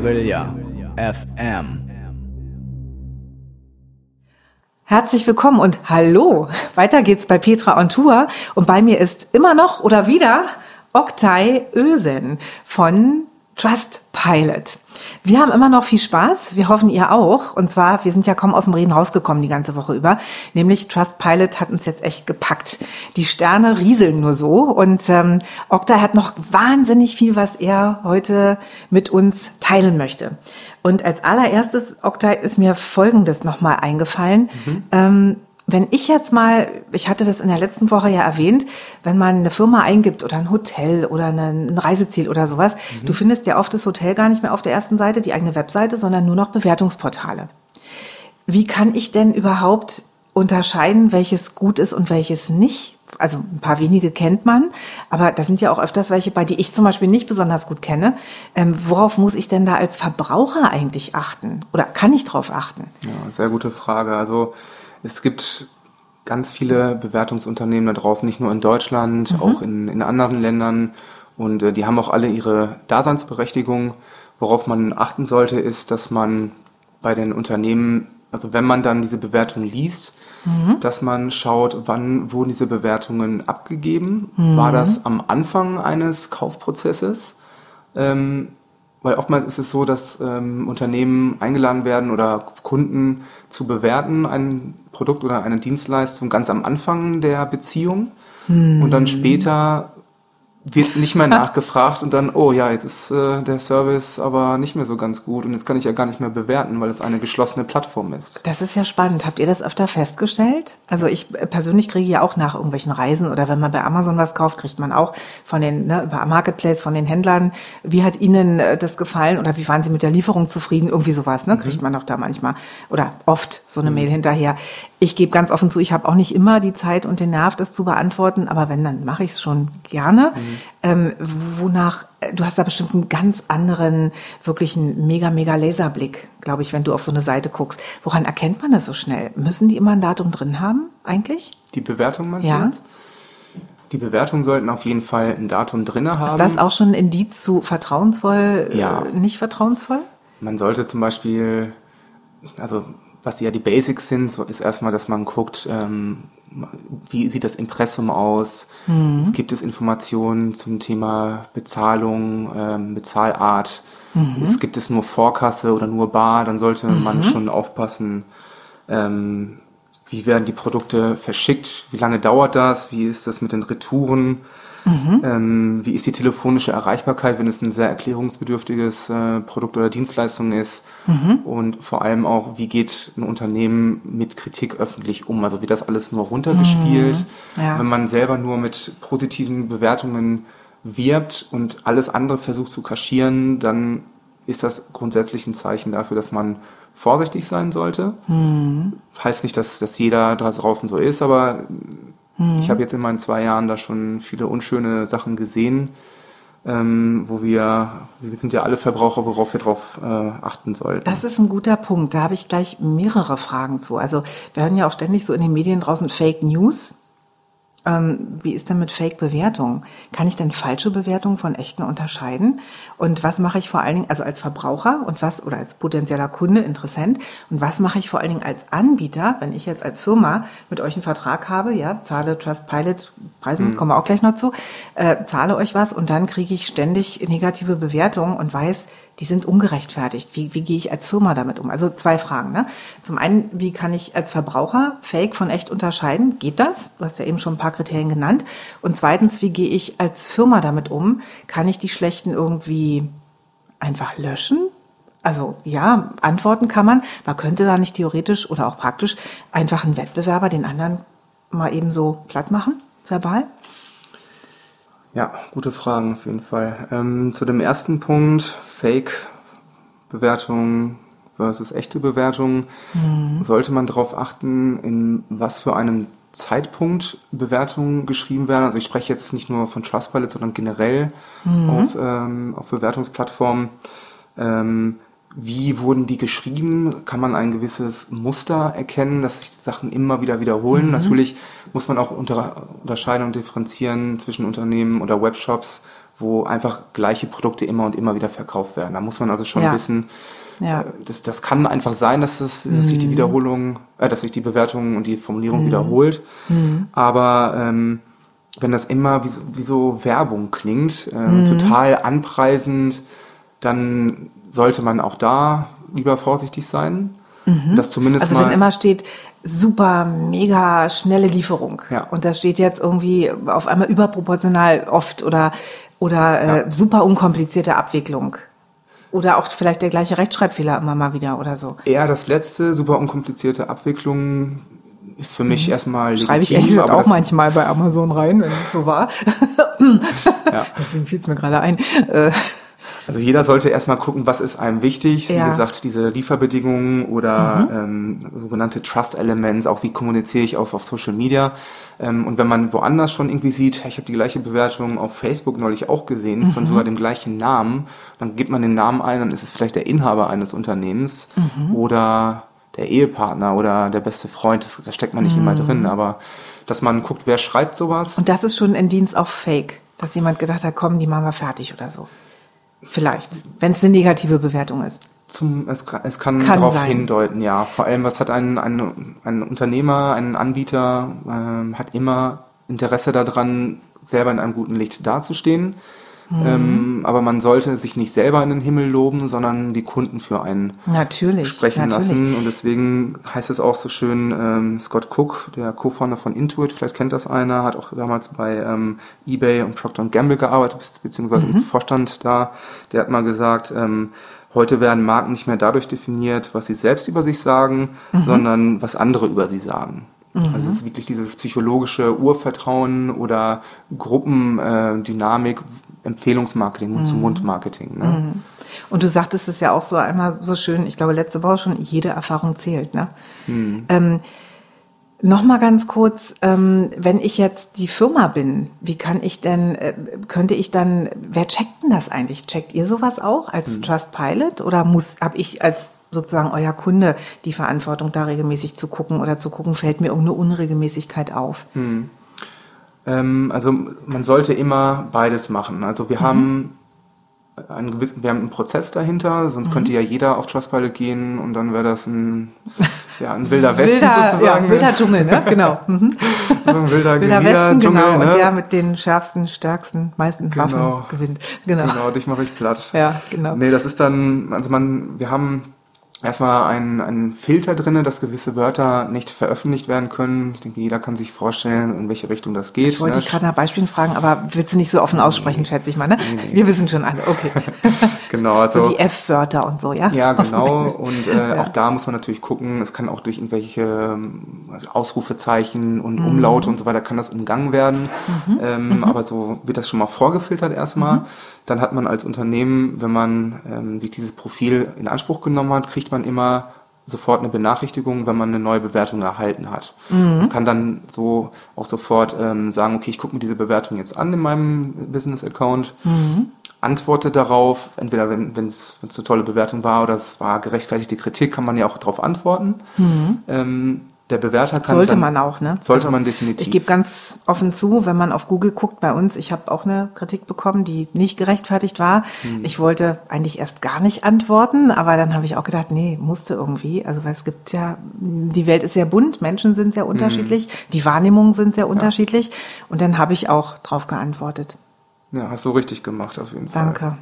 Guerilla FM. Herzlich willkommen und hallo. Weiter geht's bei Petra on Tour und bei mir ist immer noch oder wieder Oktay Ösen von Trustpilot. Wir haben immer noch viel Spaß. Wir hoffen, ihr auch. Und zwar, wir sind ja kaum aus dem Reden rausgekommen die ganze Woche über. Nämlich Trustpilot hat uns jetzt echt gepackt. Die Sterne rieseln nur so. Und ähm, Okta hat noch wahnsinnig viel, was er heute mit uns teilen möchte. Und als allererstes, Okta, ist mir Folgendes nochmal eingefallen. Mhm. Ähm, wenn ich jetzt mal, ich hatte das in der letzten Woche ja erwähnt, wenn man eine Firma eingibt oder ein Hotel oder ein Reiseziel oder sowas, mhm. du findest ja oft das Hotel gar nicht mehr auf der ersten Seite, die eigene Webseite, sondern nur noch Bewertungsportale. Wie kann ich denn überhaupt unterscheiden, welches gut ist und welches nicht? Also ein paar wenige kennt man, aber da sind ja auch öfters welche bei, die ich zum Beispiel nicht besonders gut kenne. Ähm, worauf muss ich denn da als Verbraucher eigentlich achten? Oder kann ich darauf achten? Ja, sehr gute Frage. Also es gibt ganz viele Bewertungsunternehmen da draußen, nicht nur in Deutschland, mhm. auch in, in anderen Ländern. Und äh, die haben auch alle ihre Daseinsberechtigung. Worauf man achten sollte, ist, dass man bei den Unternehmen, also wenn man dann diese Bewertung liest, mhm. dass man schaut, wann wurden diese Bewertungen abgegeben. Mhm. War das am Anfang eines Kaufprozesses? Ähm, weil oftmals ist es so, dass ähm, Unternehmen eingeladen werden oder Kunden zu bewerten, ein Produkt oder eine Dienstleistung ganz am Anfang der Beziehung. Hm. Und dann später wird nicht mehr nachgefragt und dann, oh ja, jetzt ist äh, der Service aber nicht mehr so ganz gut und jetzt kann ich ja gar nicht mehr bewerten, weil es eine geschlossene Plattform ist. Das ist ja spannend. Habt ihr das öfter festgestellt? Also ich äh, persönlich kriege ja auch nach irgendwelchen Reisen oder wenn man bei Amazon was kauft, kriegt man auch von den, ne, über Marketplace von den Händlern, wie hat Ihnen äh, das gefallen oder wie waren Sie mit der Lieferung zufrieden? Irgendwie sowas, ne? Kriegt mhm. man doch da manchmal oder oft so eine mhm. Mail hinterher. Ich gebe ganz offen zu, ich habe auch nicht immer die Zeit und den Nerv, das zu beantworten, aber wenn, dann mache ich es schon gerne. Mhm. Ähm, wonach, äh, du hast da bestimmt einen ganz anderen, wirklich einen mega, mega Laserblick, glaube ich, wenn du auf so eine Seite guckst. Woran erkennt man das so schnell? Müssen die immer ein Datum drin haben, eigentlich? Die Bewertung meinst ja. du jetzt? Die Bewertungen sollten auf jeden Fall ein Datum drin haben. Ist das auch schon ein Indiz zu vertrauensvoll, ja. Äh, nicht vertrauensvoll? Man sollte zum Beispiel, also was ja die Basics sind, so ist erstmal, dass man guckt, ähm, wie sieht das Impressum aus? Mhm. Gibt es Informationen zum Thema Bezahlung, ähm, Bezahlart? Mhm. Es, gibt es nur Vorkasse oder nur Bar? Dann sollte mhm. man schon aufpassen, ähm, wie werden die Produkte verschickt? Wie lange dauert das? Wie ist das mit den Retouren? Mhm. Ähm, wie ist die telefonische Erreichbarkeit, wenn es ein sehr erklärungsbedürftiges äh, Produkt oder Dienstleistung ist? Mhm. Und vor allem auch, wie geht ein Unternehmen mit Kritik öffentlich um? Also wird das alles nur runtergespielt? Mhm. Ja. Wenn man selber nur mit positiven Bewertungen wirbt und alles andere versucht zu kaschieren, dann ist das grundsätzlich ein Zeichen dafür, dass man vorsichtig sein sollte. Mhm. Heißt nicht, dass, dass jeder da draußen so ist, aber ich mhm. habe jetzt in meinen zwei Jahren da schon viele unschöne Sachen gesehen, ähm, wo wir, wir sind ja alle Verbraucher, worauf wir drauf äh, achten sollten. Das ist ein guter Punkt. Da habe ich gleich mehrere Fragen zu. Also wir hören ja auch ständig so in den Medien draußen Fake News. Ähm, wie ist denn mit Fake-Bewertungen? Kann ich denn falsche Bewertungen von echten unterscheiden? Und was mache ich vor allen Dingen, also als Verbraucher und was, oder als potenzieller Kunde, Interessent, und was mache ich vor allen Dingen als Anbieter, wenn ich jetzt als Firma mit euch einen Vertrag habe, ja, zahle Trustpilot, Preise, mhm. kommen wir auch gleich noch zu, äh, zahle euch was und dann kriege ich ständig negative Bewertungen und weiß, die sind ungerechtfertigt. Wie, wie gehe ich als Firma damit um? Also zwei Fragen. Ne? Zum einen, wie kann ich als Verbraucher Fake von echt unterscheiden? Geht das? Du hast ja eben schon ein paar Kriterien genannt. Und zweitens, wie gehe ich als Firma damit um? Kann ich die schlechten irgendwie einfach löschen? Also ja, antworten kann man. Man könnte da nicht theoretisch oder auch praktisch einfach einen Wettbewerber den anderen mal eben so platt machen, verbal? Ja, gute Fragen auf jeden Fall. Ähm, zu dem ersten Punkt, Fake-Bewertungen versus echte Bewertungen, mhm. sollte man darauf achten, in was für einem Zeitpunkt Bewertungen geschrieben werden. Also ich spreche jetzt nicht nur von Trustpilot, sondern generell mhm. auf, ähm, auf Bewertungsplattformen. Ähm, wie wurden die geschrieben? Kann man ein gewisses Muster erkennen, dass sich Sachen immer wieder wiederholen? Mhm. Natürlich muss man auch unter, unterscheiden und differenzieren zwischen Unternehmen oder Webshops, wo einfach gleiche Produkte immer und immer wieder verkauft werden. Da muss man also schon Ja. wissen, Ja. äh, das, das kann einfach sein, dass, das, dass sich die Wiederholung, äh, dass sich die Bewertung und die Formulierung wiederholt. Aber ähm, wenn das immer wie so, wie so Werbung klingt, äh, total anpreisend, dann sollte man auch da lieber vorsichtig sein. Das zumindest Also mal wenn immer steht, super, mega schnelle Lieferung. Ja. Und das steht jetzt irgendwie auf einmal überproportional oft oder, oder äh, Ja. super unkomplizierte Abwicklung. Oder auch vielleicht der gleiche Rechtschreibfehler immer mal wieder oder so. eher das letzte, super unkomplizierte Abwicklung ist für mich erstmal legitim. Mhm. Schreibe ich echt aber auch manchmal bei Amazon rein, wenn es so war. Ja. Deswegen fiel es mir gerade ein. Also jeder sollte erstmal gucken, was ist einem wichtig. Ja. Mhm. Wie gesagt, diese Lieferbedingungen oder ähm, sogenannte Trust Elements, auch wie kommuniziere ich auf, auf Social Media. Ähm, und wenn man woanders schon irgendwie sieht, ich habe die gleiche Bewertung auf Facebook neulich auch gesehen, Mhm. von sogar dem gleichen Namen, dann gibt man den Namen ein, dann ist es vielleicht der Inhaber eines Unternehmens Mhm. oder der Ehepartner oder der beste Freund, das, da steckt man nicht immer drin, aber dass man guckt, wer schreibt sowas. und das ist schon ein Dienst auf Fake, dass jemand gedacht hat, komm, die machen wir fertig oder so. Vielleicht, wenn es eine negative Bewertung ist. Zum, es, kann- es kann, Kann darauf sein. hindeuten, ja. Vor allem, was hat ein, ein, ein Unternehmer, ein Anbieter, ähm, hat immer Interesse daran, selber in einem guten Licht dazustehen. Mhm. Ähm, aber man sollte sich nicht selber in den Himmel loben, sondern die Kunden für einen Natürlich. sprechen natürlich. lassen. Und deswegen heißt es auch so schön, ähm, Scott Cook, der Co-Founder von Intuit, vielleicht kennt das einer, hat auch damals bei ähm, eBay und Procter Gamble gearbeitet, bezieh- beziehungsweise Mhm. im Vorstand da. Der hat mal gesagt, ähm, heute werden Marken nicht mehr dadurch definiert, was sie selbst über sich sagen, Mhm. sondern was andere über sie sagen. Also es ist wirklich dieses psychologische Urvertrauen oder Gruppendynamik, Dynamik, Empfehlungsmarketing, Mund-zu-Mund-Marketing. Ne? Und du sagtest es ja auch so einmal so schön, ich glaube letzte Woche schon, jede Erfahrung zählt. Ne? Hm. Ähm, Nochmal ganz kurz, ähm, wenn ich jetzt die Firma bin, wie kann ich denn, äh, könnte ich dann, wer checkt denn das eigentlich? Checkt ihr sowas auch als Hm. Trustpilot oder muss, habe ich als sozusagen euer Kunde die Verantwortung, da regelmäßig zu gucken oder zu gucken, fällt mir irgendeine Unregelmäßigkeit auf? Ähm, also man sollte immer beides machen. Also wir haben einen gewissen, wir haben einen Prozess dahinter, sonst könnte ja jeder auf Trustpilot gehen und dann wäre das ein, ja, ein wilder Westen wilder, sozusagen. Ja, wilder Dschungel, ne? Genau. Mhm. so ein wilder, Wilder Westen, Dschungel, genau. ne? Und der mit den schärfsten, stärksten, meisten Genau. Waffen gewinnt. Genau. Genau, dich mache ich platt. Ja, genau. Nee, das ist dann, also man, wir haben erstmal einen, einen Filter drinne, dass gewisse Wörter nicht veröffentlicht werden können. Ich denke, jeder kann sich vorstellen, in welche Richtung das geht. Ich wollte ne? dich gerade nach Beispielen fragen, aber willst du nicht so offen aussprechen, schätze ich mal, ne? Wir wissen schon alle, okay. Genau, also So die F-Wörter und so, ja? Ja, genau. Und äh, Ja. auch da muss man natürlich gucken, es kann auch durch irgendwelche ähm, Ausrufezeichen Mhm. und Umlaute und so weiter kann das umgangen werden. Ähm, Aber so wird das schon mal vorgefiltert erstmal. Mhm. Dann hat man als Unternehmen, wenn man ähm, sich dieses Profil in Anspruch genommen hat, kriegt man immer sofort eine Benachrichtigung, wenn man eine neue Bewertung erhalten hat. Mhm. Man kann dann so auch sofort ähm, sagen, okay, ich gucke mir diese Bewertung jetzt an in meinem Business-Account, Mhm. antworte darauf, entweder wenn es eine tolle Bewertung war oder es war gerechtfertigte Kritik, kann man ja auch darauf antworten. Ähm, der Bewerter kann. Sollte dann, man auch, ne? Sollte man definitiv. Ich gebe ganz offen zu, wenn man auf Google guckt bei uns, ich habe auch eine Kritik bekommen, die nicht gerechtfertigt war. Hm. Ich wollte eigentlich erst gar nicht antworten, aber dann habe ich auch gedacht, nee, musste irgendwie. Also weil es gibt ja, die Welt ist sehr bunt, Menschen sind Hm. sehr unterschiedlich, die Wahrnehmungen sind sehr unterschiedlich. Und dann habe ich auch drauf geantwortet. ja, hast du richtig gemacht auf jeden Fall. Danke.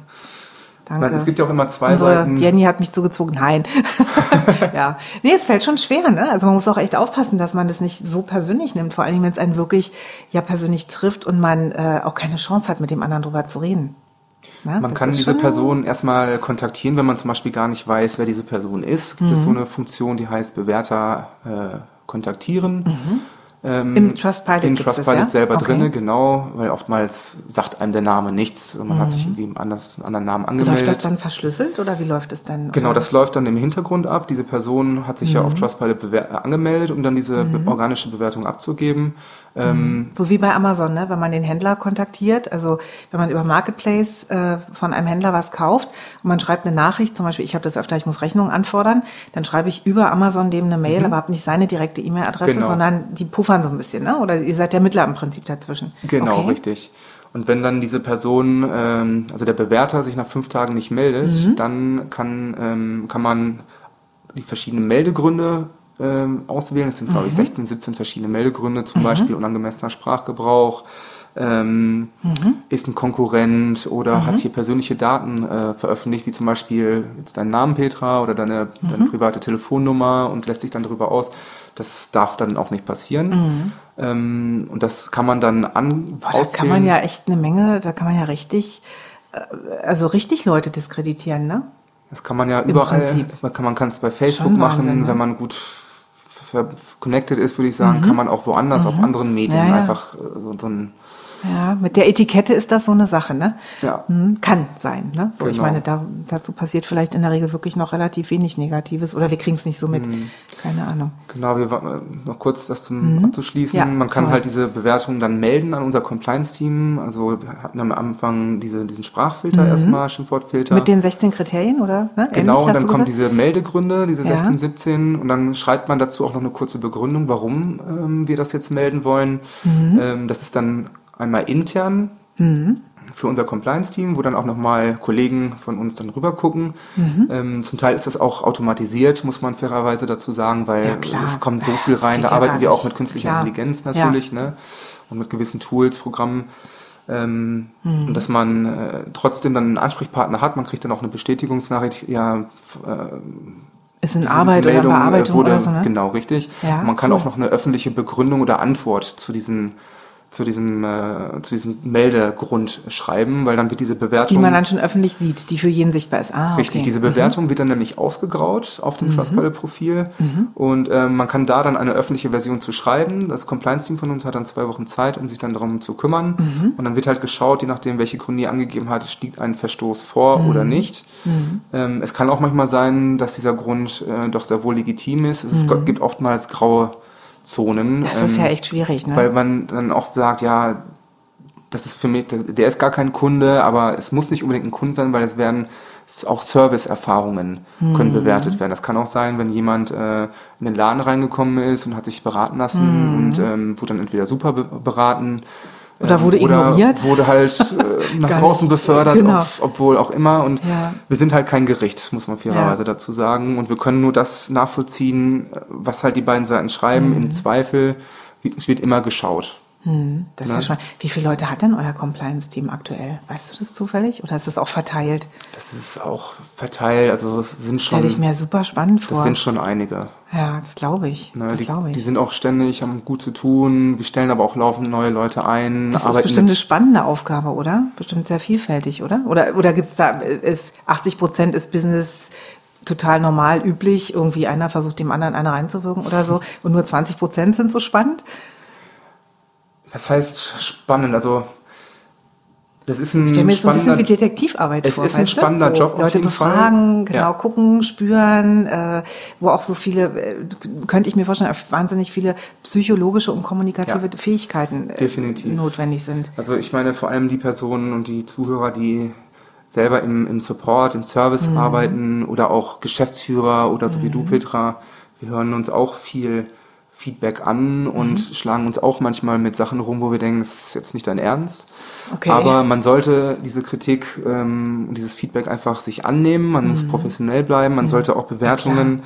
Danke. meine, es gibt ja auch immer zwei Unsere Seiten. Jenny hat mich zugezogen. Nein. ja. Nee, es fällt schon schwer, ne? Also man muss auch echt aufpassen, dass man das nicht so persönlich nimmt. Vor allem, wenn es einen wirklich ja persönlich trifft und man äh, auch keine Chance hat, mit dem anderen drüber zu reden. Ne? Man kann diese Person erstmal kontaktieren, wenn man zum Beispiel gar nicht weiß, wer diese Person ist. Gibt Mhm. es so eine Funktion, die heißt Bewerter äh, kontaktieren. Ähm, Mhm. Im Trustpilot In Trustpilot ja? selber Okay. drinne, genau, weil oftmals sagt einem der Name nichts. Man hat sich irgendwie anders, einen anderen Namen angemeldet. Mhm. Läuft das dann verschlüsselt oder wie läuft es dann? Genau, das läuft dann im Hintergrund ab. Diese Person hat sich ja Mhm. auf Trustpilot bewer- äh, angemeldet, um dann diese be- organische Bewertung abzugeben. Ähm, So wie bei Amazon, ne? wenn man den Händler kontaktiert, also wenn man über Marketplace äh, von einem Händler was kauft und man schreibt eine Nachricht, zum Beispiel, ich habe das öfter, ich muss Rechnungen anfordern, dann schreibe ich über Amazon dem eine Mail, aber habe nicht seine direkte E-Mail-Adresse, Mhm. Genau. sondern die puffern so ein bisschen, ne? oder ihr seid der Mittler im Prinzip dazwischen. Genau, okay. richtig. Und wenn dann diese Person, ähm, also der Bewerter sich nach fünf Tagen nicht meldet, Mhm. dann kann, ähm, kann man die verschiedenen Meldegründe ähm, auswählen. Es sind, glaube Mhm. ich, 16, 17 verschiedene Meldegründe, zum Beispiel unangemessener Sprachgebrauch, ähm, Mhm. ist ein Konkurrent oder hat hier persönliche Daten äh, veröffentlicht, wie zum Beispiel jetzt deinen Namen Petra oder deine, deine Mhm. private Telefonnummer und lässt sich dann darüber aus. Das darf dann auch nicht passieren. Ähm, und das kann man dann an Mhm. Boah, da kann man ja echt eine Menge, da kann man ja richtig, äh, also richtig Leute diskreditieren, ne? Das kann man ja überall, Prinzip. man kann es bei Facebook Schon machen, Wahnsinn, ne? wenn man gut connected ist, würde ich sagen, kann man auch woanders auf anderen Medien Mhm. Ja, ja. einfach äh, so, so ein Ja, mit der Etikette ist das so eine Sache, ne? ja. Hm, Kann sein, ne? So, ich Genau. meine, da, dazu passiert vielleicht in der Regel wirklich noch relativ wenig Negatives oder wir kriegen es nicht so mit. Mhm. Keine Ahnung. Genau, wir äh, noch kurz das zum abzuschließen. Ja, man kann sorry. halt diese Bewertung dann melden an unser Compliance-Team. Also wir hatten am Anfang diese, diesen Sprachfilter erstmal, Schimpfwortfilter. Mhm. Mit den 16 Kriterien, oder? Ne? Genau, Ähnlich, und dann kommen diese Meldegründe, diese Ja. 16, 17, und dann schreibt man dazu auch noch eine kurze Begründung, warum ähm, wir das jetzt melden wollen. Mhm. Ähm, das ist dann einmal intern für unser Compliance-Team, wo dann auch nochmal Kollegen von uns dann rüber gucken. Mhm. Ähm, zum Teil ist das auch automatisiert, muss man fairerweise dazu sagen, weil Ja, es kommt so viel rein. Geht Da ja arbeiten wir auch mit künstlicher Klar. Intelligenz Ja. natürlich, ne? Und mit gewissen Tools, Programmen. Ähm, Mhm. und dass man äh, trotzdem dann einen Ansprechpartner hat, man kriegt dann auch eine Bestätigungsnachricht, ja, äh, Ist in Arbeit oder Meldung, äh, Bearbeitung wurde, oder so, ne? Genau, richtig. Ja, man kann cool. auch noch eine öffentliche Begründung oder Antwort zu diesem zu diesem, äh, zu diesem Meldegrund schreiben, weil dann wird diese Bewertung Die man dann schon öffentlich sieht, die für jeden sichtbar ist. Ah, Richtig, okay. diese Bewertung wird dann nämlich ausgegraut auf dem Mhm. Trustpilot-Profil und ähm, man kann da dann eine öffentliche Version zu schreiben. Das Compliance-Team von uns hat dann zwei Wochen Zeit, um sich dann darum zu kümmern Mhm. und dann wird halt geschaut, je nachdem, welche Gründe ihr angegeben hat, liegt ein Verstoß vor Mhm. oder nicht. Ähm, es kann auch manchmal sein, dass dieser Grund äh, doch sehr wohl legitim ist. Es gibt oftmals graue Zonen. Mhm. Das ist ähm, ja echt schwierig, ne? Weil man dann auch sagt, ja, das ist für mich, der ist gar kein Kunde, aber es muss nicht unbedingt ein Kunde sein, weil es werden auch Service-Erfahrungen Mhm. können bewertet werden. Das kann auch sein, wenn jemand äh, in den Laden reingekommen ist und hat sich beraten lassen und ähm, wurde dann entweder super be beraten Mhm. Oder wurde oder ignoriert. wurde halt äh, nach draußen nicht. befördert, Genau. ob, obwohl auch immer. Und Ja. wir sind halt kein Gericht, muss man fairerweise Ja. dazu sagen. Und wir können nur das nachvollziehen, was halt die beiden Seiten schreiben. Mhm. Im Zweifel wird immer geschaut. Das ist ja schon. Wie viele Leute hat denn euer Compliance-Team aktuell? Weißt du das zufällig? Oder ist das auch verteilt? Das ist auch verteilt, also es sind schon, Stelle ich mir super spannend vor. das sind schon einige. ja, das glaube ich. Ne? das Die, glaube ich. die sind auch ständig, haben gut zu tun. Wir stellen aber auch laufend neue Leute ein. das ist bestimmt eine spannende Aufgabe, oder? Bestimmt sehr vielfältig, oder? Oder, oder gibt es da, ist 80 Prozent ist Business total normal, üblich, irgendwie einer versucht dem anderen eine reinzuwirken oder so und nur 20 Prozent sind so spannend? Was heißt spannend? Also das ist ein Ich stelle mir so ein bisschen wie Detektivarbeit Es vor. ist ein spannender so, Job auf Leute jeden Fall. befragen, genau, Ja. gucken, spüren, äh, wo auch so viele, äh, könnte ich mir vorstellen, wahnsinnig viele psychologische und kommunikative Ja. Fähigkeiten äh, Definitiv. notwendig sind. Also ich meine vor allem die Personen und die Zuhörer, die selber im, im Support, im Service Mhm. arbeiten oder auch Geschäftsführer oder so wie du, Petra. Wir hören uns auch viel Feedback an und Mhm. schlagen uns auch manchmal mit Sachen rum, wo wir denken, das ist jetzt nicht dein Ernst. Okay. Aber man sollte diese Kritik ähm, und dieses Feedback einfach sich annehmen. Man Mhm. muss professionell bleiben. Man sollte auch Bewertungen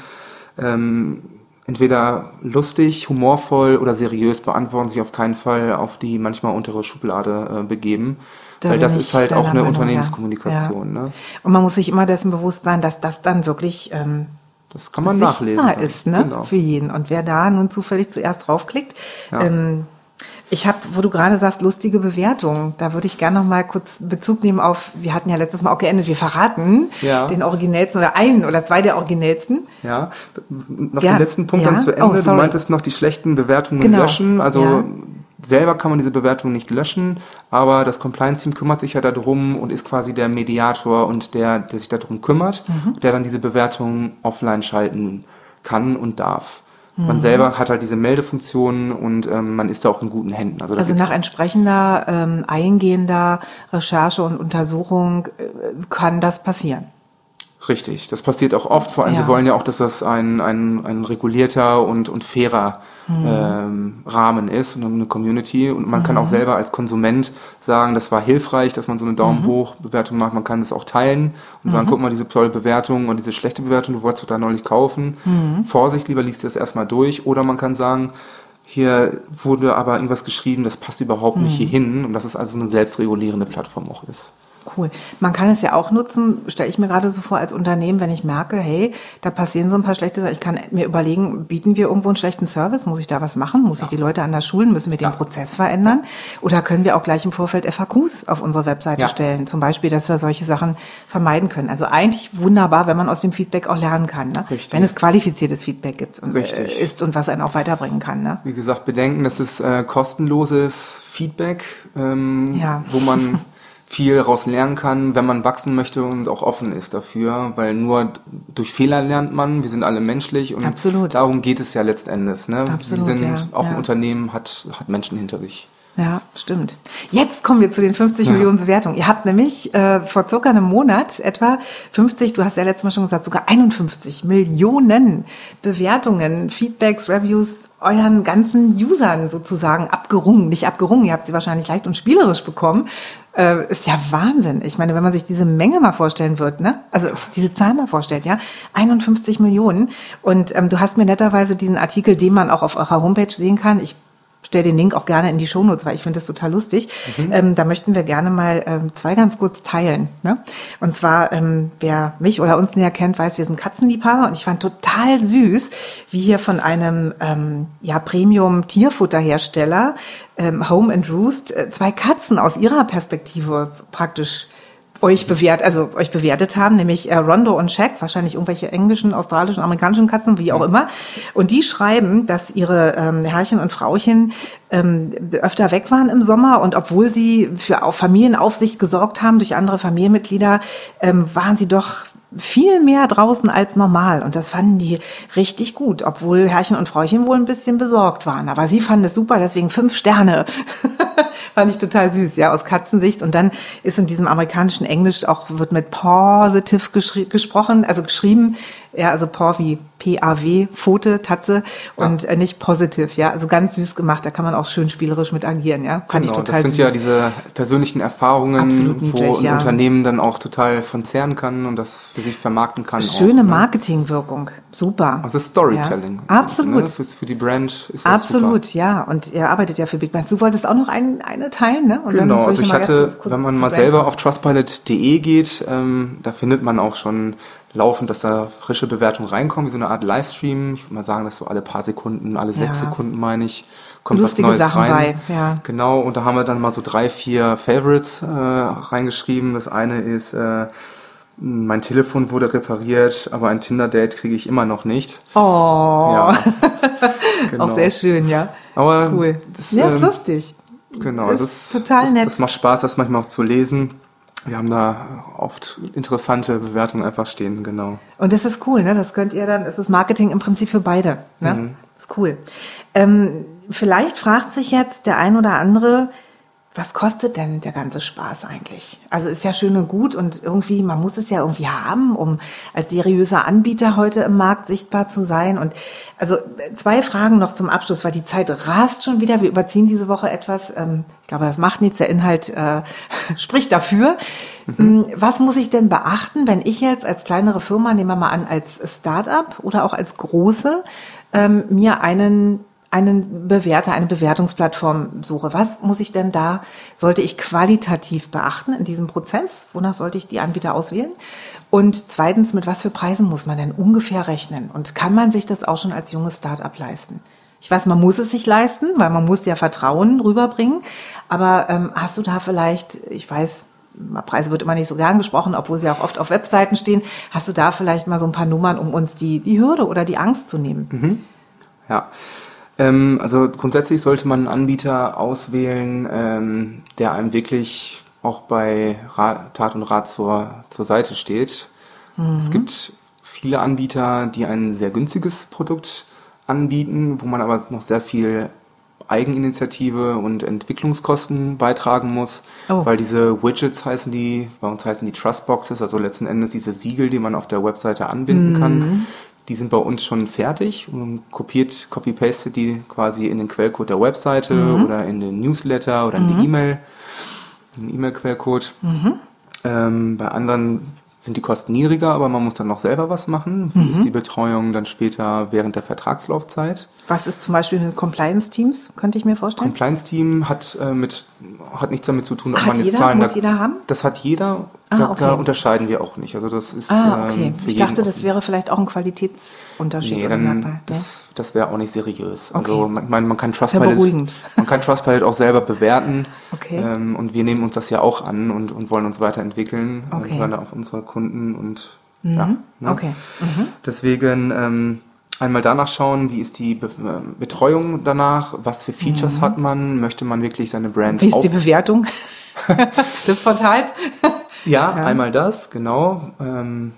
ähm, entweder lustig, humorvoll oder seriös beantworten, sich auf keinen Fall auf die manchmal untere Schublade äh, begeben. Da weil das ist halt auch eine Meinung, ja. Unternehmenskommunikation. Ne? Und man muss sich immer dessen bewusst sein, dass das dann wirklich ähm, Das kann man nachlesen. ist, ne? Genau. Für jeden. Und wer da nun zufällig zuerst draufklickt, Ja. ähm, ich habe, wo du gerade sagst, lustige Bewertungen, da würde ich gerne noch mal kurz Bezug nehmen auf, wir hatten ja letztes Mal auch geendet, wir verraten Ja. den originellsten oder einen oder zwei der originellsten. Ja, noch Ja, den letzten Punkt dann zu Ende. Oh, du meintest noch die schlechten Bewertungen Genau. löschen. Also. Selber kann man diese Bewertungen nicht löschen, aber das Compliance-Team kümmert sich ja darum und ist quasi der Mediator und der, der sich darum kümmert, Mhm. der dann diese Bewertungen offline schalten kann und darf. Mhm. Man selber hat halt diese Meldefunktion und ähm, man ist da auch in guten Händen. Also, Also nach entsprechender ähm, eingehender Recherche und Untersuchung äh, kann das passieren. Richtig, das passiert auch oft. Vor allem, Ja. wir wollen ja auch, dass das ein, ein, ein regulierter und, und fairer Mhm. ähm, Rahmen ist und eine Community. Und man Mhm. kann auch selber als Konsument sagen, das war hilfreich, dass man so eine Daumen Mhm. hoch Bewertung macht. Man kann das auch teilen und sagen, guck mal, diese tolle Bewertung und diese schlechte Bewertung, du wolltest doch da neulich kaufen. Mhm. Vorsicht, lieber liest dir das erstmal durch. Oder man kann sagen, hier wurde aber irgendwas geschrieben, das passt überhaupt nicht Mhm. hier hin und dass es also eine selbstregulierende Plattform auch ist. Cool. Man kann es ja auch nutzen, stelle ich mir gerade so vor, als Unternehmen, wenn ich merke, hey, da passieren so ein paar schlechte Sachen. Ich kann mir überlegen, bieten wir irgendwo einen schlechten Service? Muss ich da was machen? Muss ich die Leute anders schulen? Müssen wir den Prozess verändern? Oder können wir auch gleich im Vorfeld FAQs auf unsere Webseite Ja. stellen? Zum Beispiel, dass wir solche Sachen vermeiden können. Also eigentlich wunderbar, wenn man aus dem Feedback auch lernen kann. Ne? Richtig. Wenn es qualifiziertes Feedback gibt und Richtig. äh, ist und was einen auch weiterbringen kann. Ne? Wie gesagt, bedenken, das ist äh, kostenloses Feedback, ähm, Ja. wo man viel daraus lernen kann, wenn man wachsen möchte und auch offen ist dafür, weil nur durch Fehler lernt man. Wir sind alle menschlich und Absolut. darum geht es ja letztendlich. Ne? Absolut, Wir sind ja, auch ja. ein Unternehmen hat hat Menschen hinter sich. Ja, stimmt. Jetzt kommen wir zu den 50 Ja. Millionen Bewertungen. Ihr habt nämlich äh, vor circa einem Monat etwa 50, du hast ja letztes Mal schon gesagt, sogar 51 Millionen Bewertungen, Feedbacks, Reviews euren ganzen Usern sozusagen abgerungen. Nicht abgerungen, ihr habt sie wahrscheinlich leicht und spielerisch bekommen. Äh, ist ja Wahnsinn. Ich meine, wenn man sich diese Menge mal vorstellen wird, ne? Also diese Zahl mal vorstellt, ja? 51 Millionen. Und ähm, du hast mir netterweise diesen Artikel, den man auch auf eurer Homepage sehen kann. Ich stelle den Link auch gerne in die Shownotes, weil ich finde das total lustig. Ähm, da möchten wir gerne mal ähm, zwei ganz kurz teilen. Ne? Und zwar, ähm, wer mich oder uns näher kennt, weiß, wir sind Katzenliebhaber und ich fand total süß, wie hier von einem ähm, ja, Premium-Tierfutterhersteller ähm, Home and Roost äh, zwei Katzen aus ihrer Perspektive praktisch euch bewährt, also euch bewertet haben, nämlich äh, Rondo und Shaq, wahrscheinlich irgendwelche englischen, australischen, amerikanischen Katzen, wie auch immer. Und die schreiben, dass ihre ähm, Herrchen und Frauchen ähm, öfter weg waren im Sommer und obwohl sie für auf Familienaufsicht gesorgt haben durch andere Familienmitglieder, ähm, waren sie doch viel mehr draußen als normal. Und das fanden die richtig gut, obwohl Herrchen und Frauchen wohl ein bisschen besorgt waren. Aber sie fanden es super, deswegen fünf Sterne. Fand ich total süß, ja, aus Katzensicht. Und dann ist in diesem amerikanischen Englisch auch, wird mit positive gesprochen, also geschrieben, ja, also Paw wie P-A-W, Pfote, Tatze und äh, nicht positive, ja, also ganz süß gemacht. Da kann man auch schön spielerisch mit agieren, ja. Ich Genau, total das sind süß. ja diese persönlichen Erfahrungen, Absolut wo niedlich, ein ja. Unternehmen dann auch total von zehren kann und das für sich vermarkten kann. Schöne auch, ne? Marketingwirkung, super. Ist Storytelling. Ja, absolut. Ne? Das ist für die Brand ist Absolut, Super. ja. Und ihr arbeitet ja für Big Brands. Du wolltest auch noch ein, eine teilen, ne? Und Genau, also ich hatte, kurz wenn man zu mal selber kommen. auf trustpilot.de geht, ähm, da findet man auch schon laufend, dass da frische Bewertungen reinkommen, wie so eine Art Livestream. Ich würde mal sagen, dass so alle paar Sekunden, alle sechs Ja. Sekunden meine ich, kommt Lustige was Neues Sachen rein. bei, ja. Genau, und da haben wir dann mal so drei, vier Favorites äh, reingeschrieben. Das eine ist, äh, mein Telefon wurde repariert, aber ein Tinder-Date kriege ich immer noch nicht. Oh, Ja, genau. auch sehr schön, ja. Aber Cool. das, ja, ist ähm, lustig. Genau, Ist das, total das, nett. das macht Spaß, das manchmal auch zu lesen. Wir haben da oft interessante Bewertungen einfach stehen, genau. Und das ist cool, ne? Das könnt ihr dann, es ist Marketing im Prinzip für beide. Ne? Mhm. Ist cool. Ähm, vielleicht fragt sich jetzt der ein oder andere, was kostet denn der ganze Spaß eigentlich? Also ist ja schön und gut und irgendwie, man muss es ja irgendwie haben, um als seriöser Anbieter heute im Markt sichtbar zu sein. Und also zwei Fragen noch zum Abschluss, weil die Zeit rast schon wieder. Wir überziehen diese Woche etwas. Ähm, ich glaube, das macht nichts. Der Inhalt äh, spricht dafür. Mm, Was muss ich denn beachten, wenn ich jetzt als kleinere Firma, nehmen wir mal an, als Startup oder auch als große, ähm, mir einen einen Bewerter, eine Bewertungsplattform suche. Was muss ich denn da, sollte ich qualitativ beachten in diesem Prozess? Wonach sollte ich die Anbieter auswählen? Und zweitens, mit was für Preisen muss man denn ungefähr rechnen? Und kann man sich das auch schon als junges Startup leisten? Ich weiß, man muss es sich leisten, weil man muss ja Vertrauen rüberbringen. Aber ähm, hast du da vielleicht, ich weiß, Preise wird immer nicht so gern gesprochen, obwohl sie auch oft auf Webseiten stehen. Hast du da vielleicht mal so ein paar Nummern, um uns die, die Hürde oder die Angst zu nehmen? Ja. Ähm, also grundsätzlich sollte man einen Anbieter auswählen, ähm, der einem wirklich auch bei Rat, Tat und Rat zur, zur Seite steht. Es gibt viele Anbieter, die ein sehr günstiges Produkt anbieten, wo man aber noch sehr viel Eigeninitiative und Entwicklungskosten beitragen muss, Oh. weil diese Widgets heißen die, bei uns heißen die Trustboxes, also letzten Endes diese Siegel, die man auf der Webseite anbinden kann, die sind bei uns schon fertig und kopiert, copy-pastet die quasi in den Quellcode der Webseite oder in den Newsletter oder in die E-Mail, in den E-Mail-Quellcode. Ähm, bei anderen sind die Kosten niedriger, aber man muss dann noch selber was machen. Wie ist die Betreuung dann später während der Vertragslaufzeit? Was ist zum Beispiel mit Compliance-Teams? Könnte ich mir vorstellen. Compliance-Team hat, äh, mit, hat nichts damit zu tun, ob Hat man jetzt jeder? Zahlen... Muss da- jeder haben? Das hat jeder. Ah, da, da okay. unterscheiden wir auch nicht. Also das ist ah, okay. ähm, ich dachte, das wäre vielleicht auch ein Qualitätsunterschied. Nee, dann, Merkmal. das, das wäre auch nicht seriös. Okay. Also man, man, man kann ja Trustpilot, beruhigend. man kann Trustpilot auch selber bewerten. Okay. Ähm, und wir nehmen uns das ja auch an und, und wollen uns weiterentwickeln. äh, Okay. Gerade auf unsere Kunden und ja. Mhm. ne? Okay. Mhm. Deswegen ähm, einmal danach schauen, wie ist die Be äh, Betreuung danach, was für Features hat man, möchte man wirklich seine Brand Mhm. Wie ist die Bewertung des Portals? Ja, Ja. einmal das, genau. Ähm,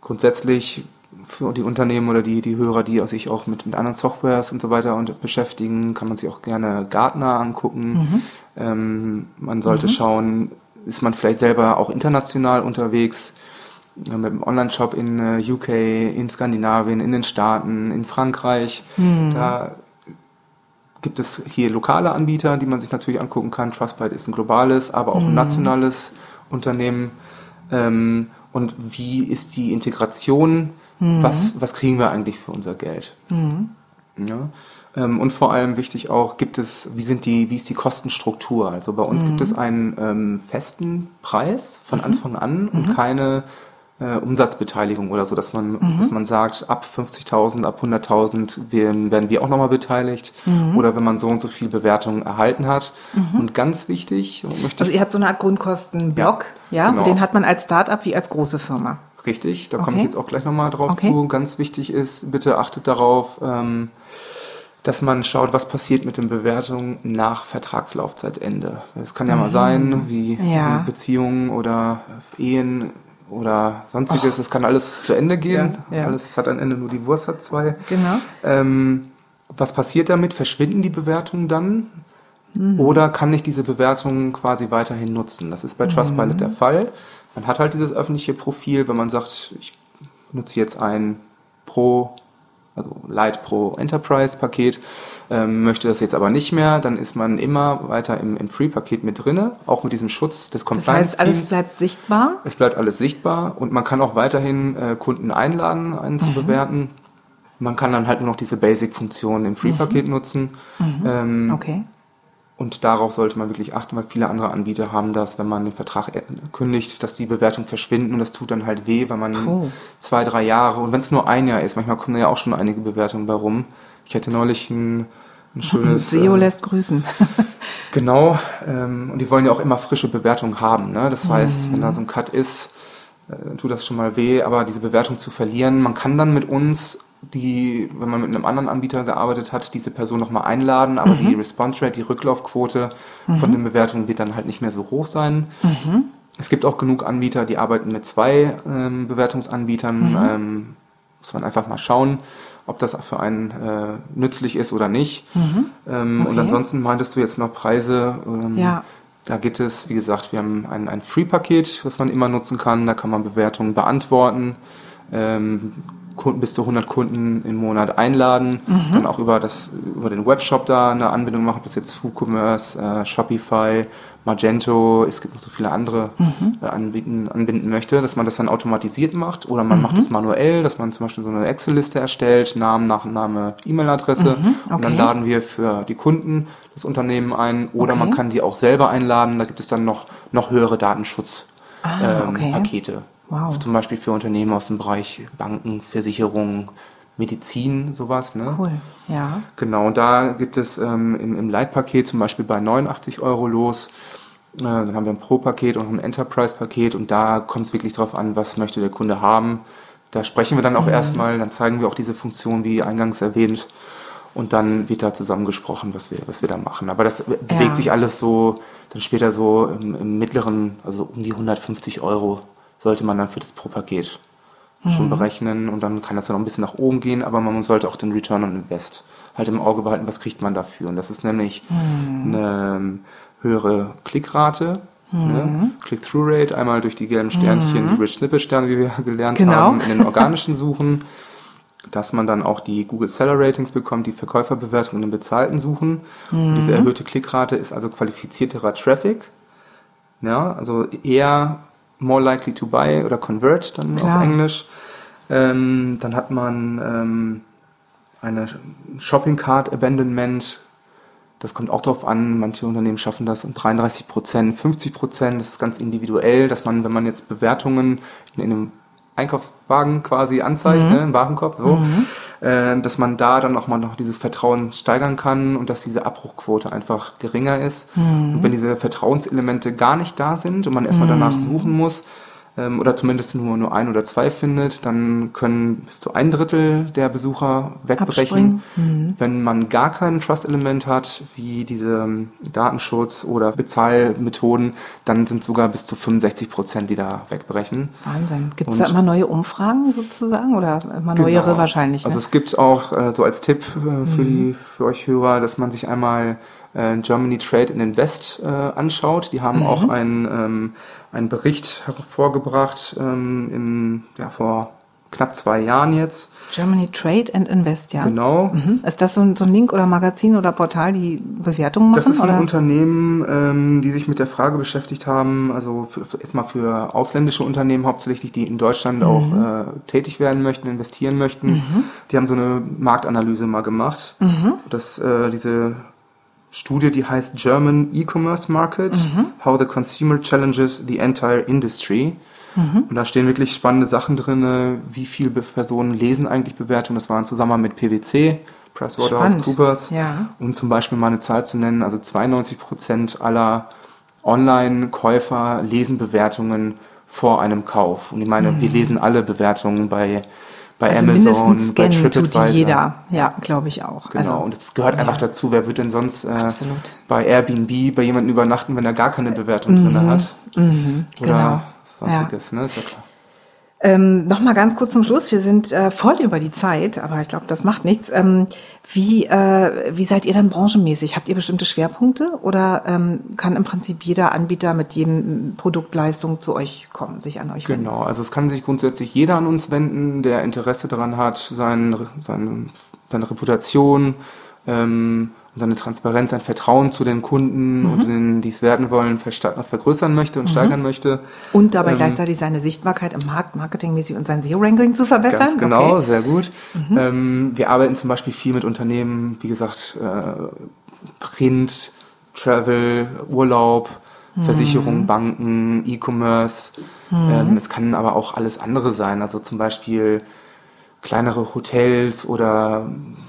grundsätzlich für die Unternehmen oder die, die Hörer, die sich auch mit, mit anderen Softwares und so weiter und beschäftigen, kann man sich auch gerne Gartner angucken. Ähm, man sollte schauen, ist man vielleicht selber auch international unterwegs, äh, mit einem Online-Shop in äh, UK, in Skandinavien, in den Staaten, in Frankreich. Da gibt es hier lokale Anbieter, die man sich natürlich angucken kann. Trustpilot ist ein globales, aber auch ein nationales Unternehmen. Ähm, und wie ist die Integration? Was, was kriegen wir eigentlich für unser Geld? Ja. Ähm, und vor allem wichtig auch, gibt es, wie sind die, wie ist die Kostenstruktur? Also bei uns gibt es einen ähm, festen Preis von Anfang an und keine äh, Umsatzbeteiligung oder so, dass man, dass man sagt, ab 50.000, ab 100.000 werden, werden wir auch nochmal beteiligt oder wenn man so und so viel Bewertung erhalten hat. Und ganz wichtig, möchte Also ihr habt so eine Art Grundkostenblock, ja, Ja, genau. und den hat man als Startup wie als große Firma. Richtig, da komme Okay. ich jetzt auch gleich nochmal drauf Okay. zu. Ganz wichtig ist, bitte achtet darauf, ähm, dass man schaut, was passiert mit den Bewertungen nach Vertragslaufzeitende. Es kann ja mal sein, wie Mhm. Ja. Beziehungen oder Ehen oder sonstiges. Es kann alles zu Ende gehen. Ja, ja. Alles hat ein Ende, nur die Wurst hat zwei. Genau. Ähm, was passiert damit? Verschwinden die Bewertungen dann? Mhm. Oder kann ich diese Bewertungen quasi weiterhin nutzen? Das ist bei Trustpilot Mhm. der Fall. Man hat halt dieses öffentliche Profil, wenn man sagt, ich nutze jetzt ein Pro, also Lite Pro Enterprise Paket, ähm, möchte das jetzt aber nicht mehr, dann ist man immer weiter im, im Free-Paket mit drinne, auch mit diesem Schutz des Das heißt, alles Compliance-Teams. bleibt sichtbar. Es bleibt alles sichtbar und man kann auch weiterhin äh, Kunden einladen, einen Mhm. zu bewerten. Man kann dann halt nur noch diese Basic-Funktion im Free-Paket nutzen. Ähm, Mhm. Okay. Und darauf sollte man wirklich achten, weil viele andere Anbieter haben das, wenn man den Vertrag äh, kündigt, dass die Bewertungen verschwinden und das tut dann halt weh, weil man Puh. zwei, drei Jahre und wenn es nur ein Jahr ist, manchmal kommen da ja auch schon einige Bewertungen bei rum. Ich hatte neulich ein, ein schönes... SEO äh, lässt grüßen. Genau, ähm, und die wollen ja auch immer frische Bewertungen haben. Ne? Das heißt, wenn da so ein Cut ist, äh, tut das schon mal weh, aber diese Bewertung zu verlieren, man kann dann mit uns die, wenn man mit einem anderen Anbieter gearbeitet hat, diese Person nochmal einladen, aber die Response Rate, die Rücklaufquote von den Bewertungen wird dann halt nicht mehr so hoch sein. Es gibt auch genug Anbieter, die arbeiten mit zwei ähm, Bewertungsanbietern. Ähm, muss man einfach mal schauen, ob das für einen äh, nützlich ist oder nicht. Ähm, Und Okay. ansonsten meintest du jetzt noch Preise. Ähm, Ja. Da geht es, wie gesagt, wir haben ein, ein Free-Paket, was man immer nutzen kann. Da kann man Bewertungen beantworten. Kunden, bis zu 100 Kunden im Monat einladen, dann auch über, das, über den Webshop da eine Anbindung machen, das jetzt WooCommerce, äh, Shopify, Magento, es gibt noch so viele andere äh, anbieten, anbinden möchte, dass man das dann automatisiert macht oder man macht es manuell, dass man zum Beispiel so eine Excel-Liste erstellt, Namen, Nachname, E-Mail-Adresse und okay. dann laden wir für die Kunden das Unternehmen ein oder Okay. man kann die auch selber einladen, da gibt es dann noch, noch höhere Datenschutz Ah, ähm, okay. Pakete. Wow. Zum Beispiel für Unternehmen aus dem Bereich Banken, Versicherungen, Medizin, sowas. Ne? Cool. Ja. Genau, und da gibt es ähm, im, im Leitpaket zum Beispiel bei 89 Euro los. Äh, dann haben wir ein Pro-Paket und ein Enterprise-Paket und da kommt es wirklich darauf an, was möchte der Kunde haben. Da sprechen wir dann auch erstmal, dann zeigen wir auch diese Funktion, wie eingangs erwähnt. Und dann wird da zusammengesprochen, was wir, was wir da machen. Aber das be- bewegt sich alles so, dann später so im, im mittleren, also um die 150 Euro sollte man dann für das Pro-Paket schon berechnen und dann kann das ja noch ein bisschen nach oben gehen, aber man sollte auch den Return on Invest halt im Auge behalten, was kriegt man dafür. Und das ist nämlich eine ähm, höhere Klickrate, ne? Click-Through-Rate, einmal durch die gelben Sternchen, die Rich Snippet-Sterne, wie wir gelernt Genau. haben, in den organischen Suchen, dass man dann auch die Google Seller Ratings bekommt, die Verkäuferbewertungen in den bezahlten Suchen. Und diese erhöhte Klickrate ist also qualifizierterer Traffic. Ja, also eher more likely to buy oder convert dann Klar. auf Englisch. Ähm, dann hat man ähm, eine Shopping Cart Abandonment. Das kommt auch darauf an. Manche Unternehmen schaffen das um 33 Prozent, 50 Prozent. Das ist ganz individuell, dass man, wenn man jetzt Bewertungen in einem Einkaufswagen quasi anzeigt, ne, im Warenkorb, so, äh, dass man da dann auch mal noch dieses Vertrauen steigern kann und dass diese Abbruchquote einfach geringer ist. Und wenn diese Vertrauenselemente gar nicht da sind und man erstmal danach suchen muss, ähm, oder zumindest nur, nur ein oder zwei findet, dann können bis zu ein Drittel der Besucher wegbrechen. Wenn man gar kein Trust-Element hat, wie diese ähm, Datenschutz- oder Bezahlmethoden, dann sind sogar bis zu 65 Prozent, die da wegbrechen. Wahnsinn. Gibt es da immer neue Umfragen sozusagen oder immer neuere Genau. wahrscheinlich? Ne? Also es gibt auch äh, so als Tipp äh, für, die, für euch Hörer, dass man sich einmal Germany Trade and Invest äh, anschaut. Die haben auch einen, ähm, einen Bericht hervorgebracht ähm, im, ja, vor knapp zwei Jahren jetzt. Germany Trade and Invest, ja. Genau. Mhm. Ist das so ein, so ein Link oder Magazin oder Portal, die Bewertungen machen? Das ist ein oder? Unternehmen, ähm, die sich mit der Frage beschäftigt haben, also für, für, erstmal für ausländische Unternehmen hauptsächlich, die in Deutschland auch äh, tätig werden möchten, investieren möchten. Die haben so eine Marktanalyse mal gemacht. Das, äh, diese Studie, die heißt German E-Commerce Market, How the Consumer Challenges the Entire Industry. Und da stehen wirklich spannende Sachen drin, wie viele Personen lesen eigentlich Bewertungen. Das war ein Zusammenhang mit PwC, PricewaterhouseCoopers. Ja. Um zum Beispiel mal eine Zahl zu nennen, also 92 Prozent aller Online-Käufer lesen Bewertungen vor einem Kauf. Und ich meine, wir lesen alle Bewertungen bei, bei also Amazon, mindestens bei scannen tut die TripAdvisor. jeder. Ja, glaube ich auch. Genau, Also, und es gehört einfach dazu. Wer wird denn sonst äh, bei Airbnb bei jemandem übernachten, wenn er gar keine Bewertung drin hat? Oder genau. sonstiges, ne? Ist ja klar. Ähm, Nochmal ganz kurz zum Schluss. Wir sind äh, voll über die Zeit, aber ich glaube, das macht nichts. Ähm, wie, äh, wie seid ihr dann branchenmäßig? Habt ihr bestimmte Schwerpunkte oder ähm, kann im Prinzip jeder Anbieter mit jedem Produktleistung zu euch kommen, sich an euch wenden? Genau, also es kann sich grundsätzlich jeder an uns wenden, der Interesse daran hat, sein, sein, seine Reputation, ähm, seine Transparenz, sein Vertrauen zu den Kunden und denen, die es werden wollen, vergrößern möchte und steigern möchte. Und dabei Ähm, gleichzeitig seine Sichtbarkeit im Markt, marketingmäßig und sein SEO-Ranking zu verbessern? Ganz genau, Okay. sehr gut. Ähm, wir arbeiten zum Beispiel viel mit Unternehmen, wie gesagt, äh, Print, Travel, Urlaub, Versicherung, Banken, E-Commerce. Ähm, es kann aber auch alles andere sein, also zum Beispiel kleinere Hotels oder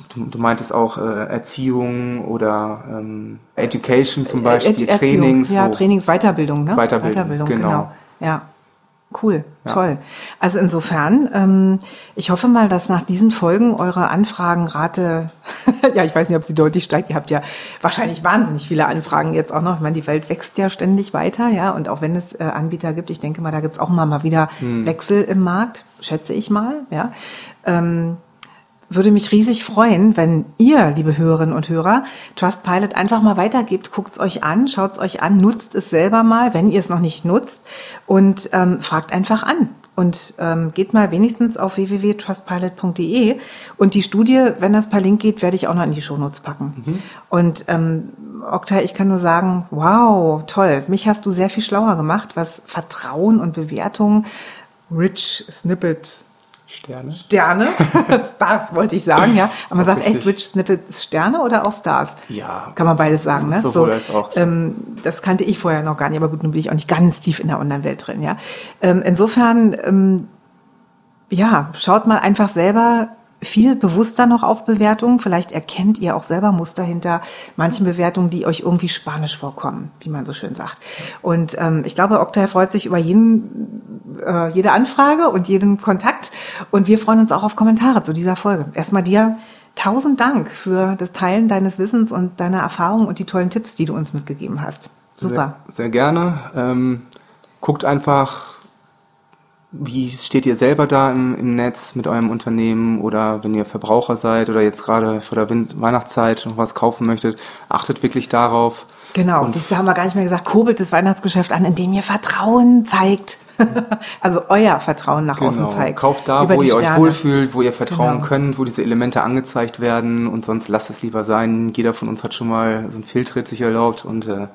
du, du meintest auch äh, Erziehung oder ähm, Education zum Beispiel, Äh, Erziehung. Trainings. Ja, so. Trainings, Weiterbildung, ne? Weiterbildung, genau. Ja. Cool, toll. Also insofern, ähm, ich hoffe mal, dass nach diesen Folgen eure Anfragenrate, ja, ich weiß nicht, ob sie deutlich steigt. Ihr habt ja wahrscheinlich wahnsinnig viele Anfragen jetzt auch noch. Ich meine, die Welt wächst ja ständig weiter, ja. Und auch wenn es äh, Anbieter gibt, ich denke mal, da gibt's auch mal, mal wieder Hm. Wechsel im Markt, schätze ich mal, ja. Ähm, würde mich riesig freuen, wenn ihr, liebe Hörerinnen und Hörer, Trustpilot einfach mal weitergebt. Guckt es euch an, schaut es euch an, nutzt es selber mal, wenn ihr es noch nicht nutzt und ähm, fragt einfach an. Und ähm, geht mal wenigstens auf www.trustpilot.de und die Studie, wenn das per Link geht, werde ich auch noch in die Shownotes packen. Und ähm, Oktay, ich kann nur sagen, wow, toll. Mich hast du sehr viel schlauer gemacht, was Vertrauen und Bewertung, Rich Snippet, Sterne. Sterne, Stars wollte ich sagen, ja. Aber man sagt echt. Rich Snippets Sterne oder auch Stars? Ja. Kann man beides sagen, ne? Sowohl als auch. Ähm, das kannte ich vorher noch gar nicht, aber gut, nun bin ich auch nicht ganz tief in der Online-Welt drin, ja. Ähm, insofern, ähm, ja, schaut mal einfach selber viel bewusster noch auf Bewertungen. Vielleicht erkennt ihr auch selber Muster hinter manchen Bewertungen, die euch irgendwie spanisch vorkommen, wie man so schön sagt. Und ähm, ich glaube, Oktay freut sich über jeden, äh, jede Anfrage und jeden Kontakt. Und wir freuen uns auch auf Kommentare zu dieser Folge. Erstmal dir tausend Dank für das Teilen deines Wissens und deiner Erfahrungen und die tollen Tipps, die du uns mitgegeben hast. Super. Sehr, sehr gerne. Ähm, guckt einfach wie steht ihr selber da im, im Netz mit eurem Unternehmen oder wenn ihr Verbraucher seid oder jetzt gerade vor der Weihnachtszeit noch was kaufen möchtet, achtet wirklich darauf. Genau, und das haben wir gar nicht mehr gesagt, kurbelt das Weihnachtsgeschäft an, indem ihr Vertrauen zeigt. also euer Vertrauen nach genau. außen zeigt. Kauft da, wo ihr Sterne. euch wohlfühlt, wo ihr vertrauen genau. könnt, wo diese Elemente angezeigt werden und sonst lasst es lieber sein. Jeder von uns hat schon mal so ein Filtritt sich erlaubt und äh,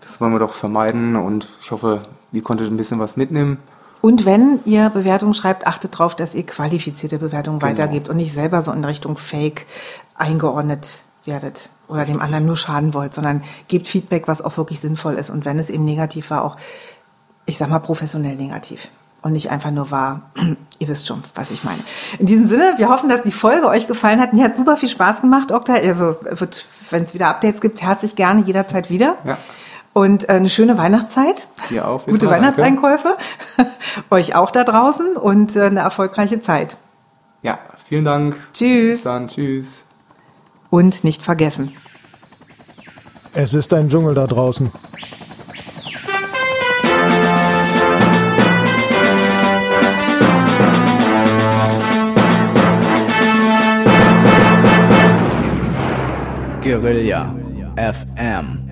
das wollen wir doch vermeiden und ich hoffe, ihr konntet ein bisschen was mitnehmen. Und wenn ihr Bewertungen schreibt, achtet darauf, dass ihr qualifizierte Bewertungen genau. weitergebt und nicht selber so in Richtung Fake eingeordnet werdet oder dem anderen nur schaden wollt, sondern gebt Feedback, was auch wirklich sinnvoll ist. Und wenn es eben negativ war, auch, ich sag mal, professionell negativ. Und nicht einfach nur war, ihr wisst schon, was ich meine. In diesem Sinne, wir hoffen, dass die Folge euch gefallen hat. Mir hat super viel Spaß gemacht, Okta. Also wenn es wieder Updates gibt, herzlich gerne jederzeit wieder. Ja. Und äh, eine schöne Weihnachtszeit. Dir auch. Gute Weihnachtseinkäufe. Euch auch da draußen und äh, eine erfolgreiche Zeit. Ja, vielen Dank. Tschüss. Bis dann. Tschüss. Und nicht vergessen. Es ist ein Dschungel da draußen. Guerilla FM